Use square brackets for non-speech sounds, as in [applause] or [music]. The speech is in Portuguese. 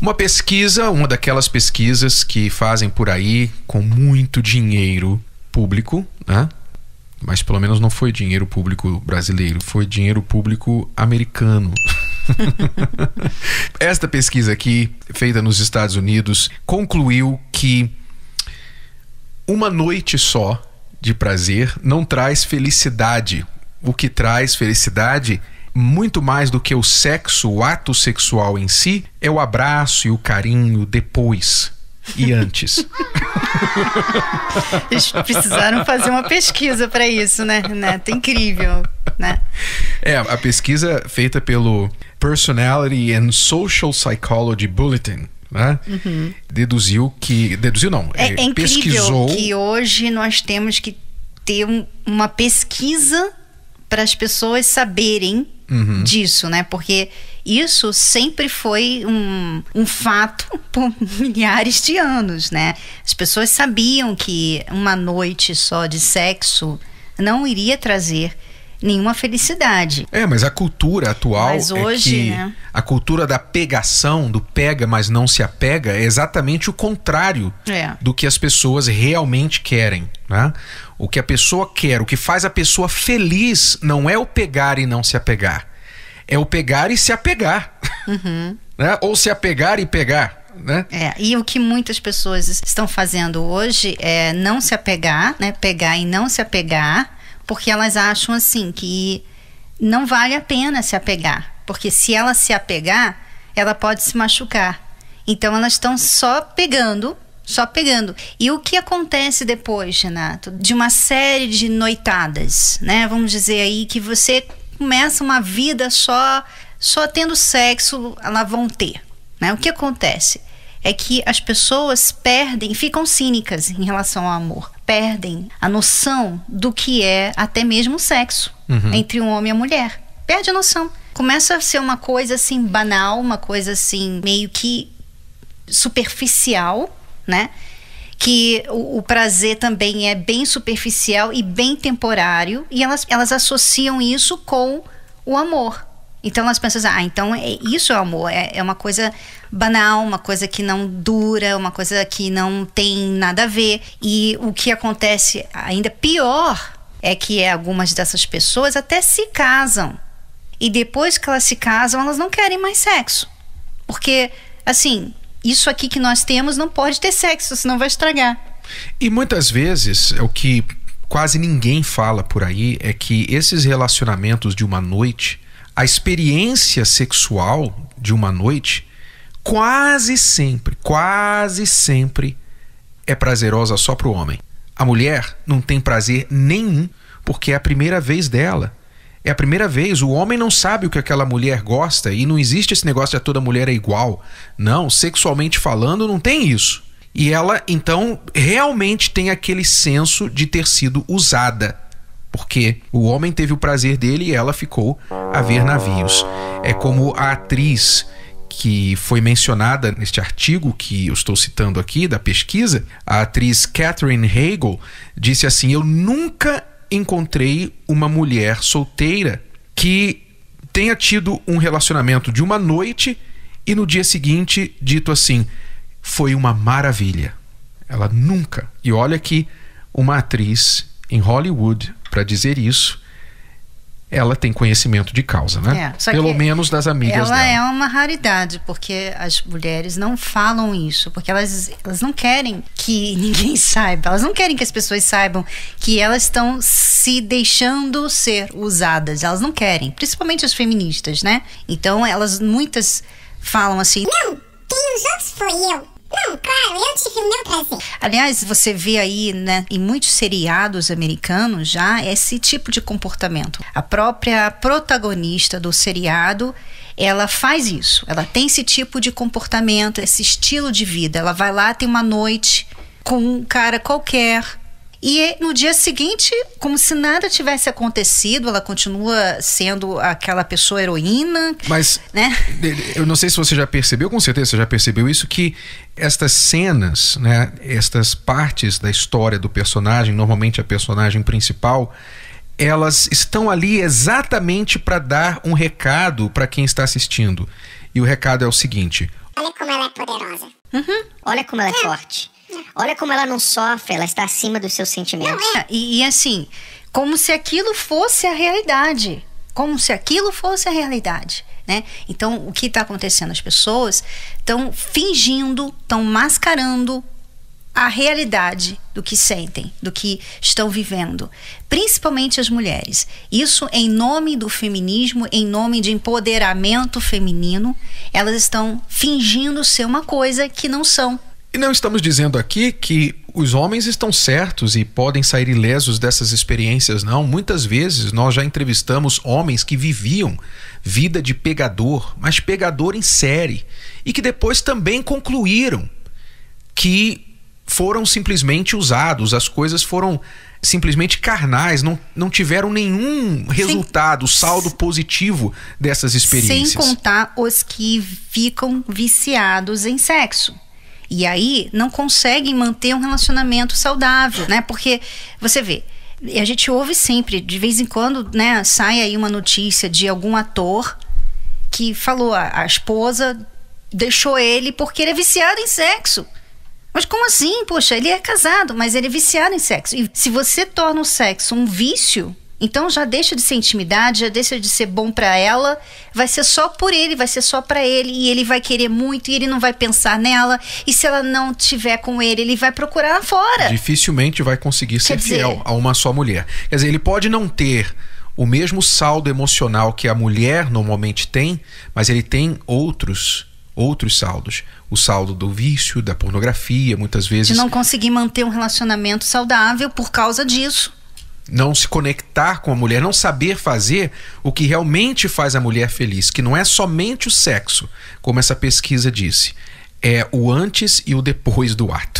Uma pesquisa, uma daquelas pesquisas que fazem por aí com muito dinheiro público, né? Mas pelo menos não foi dinheiro público brasileiro, foi dinheiro público americano. [laughs] Esta pesquisa aqui, feita nos Estados Unidos, concluiu que uma noite só de prazer não traz felicidade. O que traz felicidade muito mais do que o sexo, o ato sexual em si, é o abraço e o carinho depois e [laughs] antes. Eles precisaram fazer uma pesquisa para isso, né? Neto? Incrível, né? É, a pesquisa feita pelo Personality and Social Psychology Bulletin. Né? Uhum. Deduziu que. Deduziu não. É, é, é pesquisou... que hoje nós temos que ter um, uma pesquisa para as pessoas saberem uhum. disso, né? Porque isso sempre foi um, um fato [laughs] por milhares de anos, né? As pessoas sabiam que uma noite só de sexo não iria trazer nenhuma felicidade. É, mas a cultura atual mas hoje, é que né? a cultura da pegação, do pega mas não se apega, é exatamente o contrário é. do que as pessoas realmente querem, né? O que a pessoa quer, o que faz a pessoa feliz não é o pegar e não se apegar. É o pegar e se apegar. Uhum. [laughs] né? Ou se apegar e pegar. Né? É, e o que muitas pessoas estão fazendo hoje é não se apegar, né? Pegar e não se apegar, porque elas acham assim que não vale a pena se apegar, porque se ela se apegar, ela pode se machucar. Então elas estão só pegando só pegando. E o que acontece depois, Renato, de uma série de noitadas, né? Vamos dizer aí que você começa uma vida só só tendo sexo, elas vão ter, né? O que acontece é que as pessoas perdem, ficam cínicas em relação ao amor, perdem a noção do que é até mesmo sexo uhum. entre um homem e a mulher. Perde a noção. Começa a ser uma coisa assim banal, uma coisa assim meio que superficial, né? Que o, o, prazer também é bem superficial e bem temporário, e elas, elas associam isso com o amor. Então pensam assim, ah, então é, isso é amor, é, é uma coisa banal, uma coisa que não dura, uma coisa que não tem nada a ver. E o que acontece ainda pior é que algumas dessas pessoas até se casam. E depois que elas se casam, elas não querem mais sexo. Porque, assim, isso aqui que nós temos não pode ter sexo, senão vai estragar. E muitas vezes é o que quase ninguém fala por aí é que esses relacionamentos de uma noite, a experiência sexual de uma noite, quase sempre, quase sempre é prazerosa só para o homem. A mulher não tem prazer nenhum porque é a primeira vez dela. É a primeira vez, o homem não sabe o que aquela mulher gosta e não existe esse negócio de toda mulher é igual. Não, sexualmente falando, não tem isso. E ela, então, realmente tem aquele senso de ter sido usada. Porque o homem teve o prazer dele e ela ficou a ver navios. É como a atriz que foi mencionada neste artigo que eu estou citando aqui, da pesquisa, a atriz Catherine Hagel disse assim: Eu nunca encontrei uma mulher solteira que tenha tido um relacionamento de uma noite e no dia seguinte dito assim: foi uma maravilha. Ela nunca. E olha que uma atriz em Hollywood para dizer isso ela tem conhecimento de causa, né? É, Pelo menos das amigas ela dela. é uma raridade, porque as mulheres não falam isso, porque elas, elas não querem que [laughs] ninguém saiba, elas não querem que as pessoas saibam que elas estão se deixando ser usadas, elas não querem, principalmente as feministas, né? Então elas, muitas falam assim... Não, quem outros foi eu. Não, claro, eu tive o meu prazer. Aliás, você vê aí, né, em muitos seriados americanos já esse tipo de comportamento. A própria protagonista do seriado ela faz isso. Ela tem esse tipo de comportamento, esse estilo de vida. Ela vai lá, tem uma noite com um cara qualquer e no dia seguinte, como se nada tivesse acontecido, ela continua sendo aquela pessoa heroína. Mas, né? eu não sei se você já percebeu, com certeza você já percebeu isso, que estas cenas, né, estas partes da história do personagem, normalmente a personagem principal, elas estão ali exatamente para dar um recado para quem está assistindo. E o recado é o seguinte: Olha como ela é poderosa. Olha como ela é forte. Olha como ela não sofre, ela está acima dos seus sentimentos. E, e assim, como se aquilo fosse a realidade. Como se aquilo fosse a realidade. Né? Então, o que está acontecendo? As pessoas estão fingindo, estão mascarando a realidade do que sentem, do que estão vivendo, principalmente as mulheres. Isso em nome do feminismo, em nome de empoderamento feminino, elas estão fingindo ser uma coisa que não são. E não estamos dizendo aqui que os homens estão certos e podem sair ilesos dessas experiências, não. Muitas vezes nós já entrevistamos homens que viviam vida de pegador, mas pegador em série, e que depois também concluíram que foram simplesmente usados, as coisas foram simplesmente carnais, não, não tiveram nenhum resultado, saldo positivo dessas experiências. Sem contar os que ficam viciados em sexo. E aí não conseguem manter um relacionamento saudável, né? Porque você vê, a gente ouve sempre, de vez em quando, né, sai aí uma notícia de algum ator que falou a, a esposa deixou ele porque ele é viciado em sexo. Mas como assim? Poxa, ele é casado, mas ele é viciado em sexo. E se você torna o sexo um vício, então já deixa de ser intimidade, já deixa de ser bom para ela, vai ser só por ele, vai ser só para ele e ele vai querer muito e ele não vai pensar nela. E se ela não tiver com ele, ele vai procurar fora. Dificilmente vai conseguir ser dizer- fiel a uma só mulher. Quer dizer, ele pode não ter o mesmo saldo emocional que a mulher normalmente tem, mas ele tem outros outros saldos. O saldo do vício, da pornografia, muitas De vezes não conseguir manter um relacionamento saudável por causa disso. Não se conectar com a mulher, não saber fazer o que realmente faz a mulher feliz, que não é somente o sexo, como essa pesquisa disse, é o antes e o depois do ato.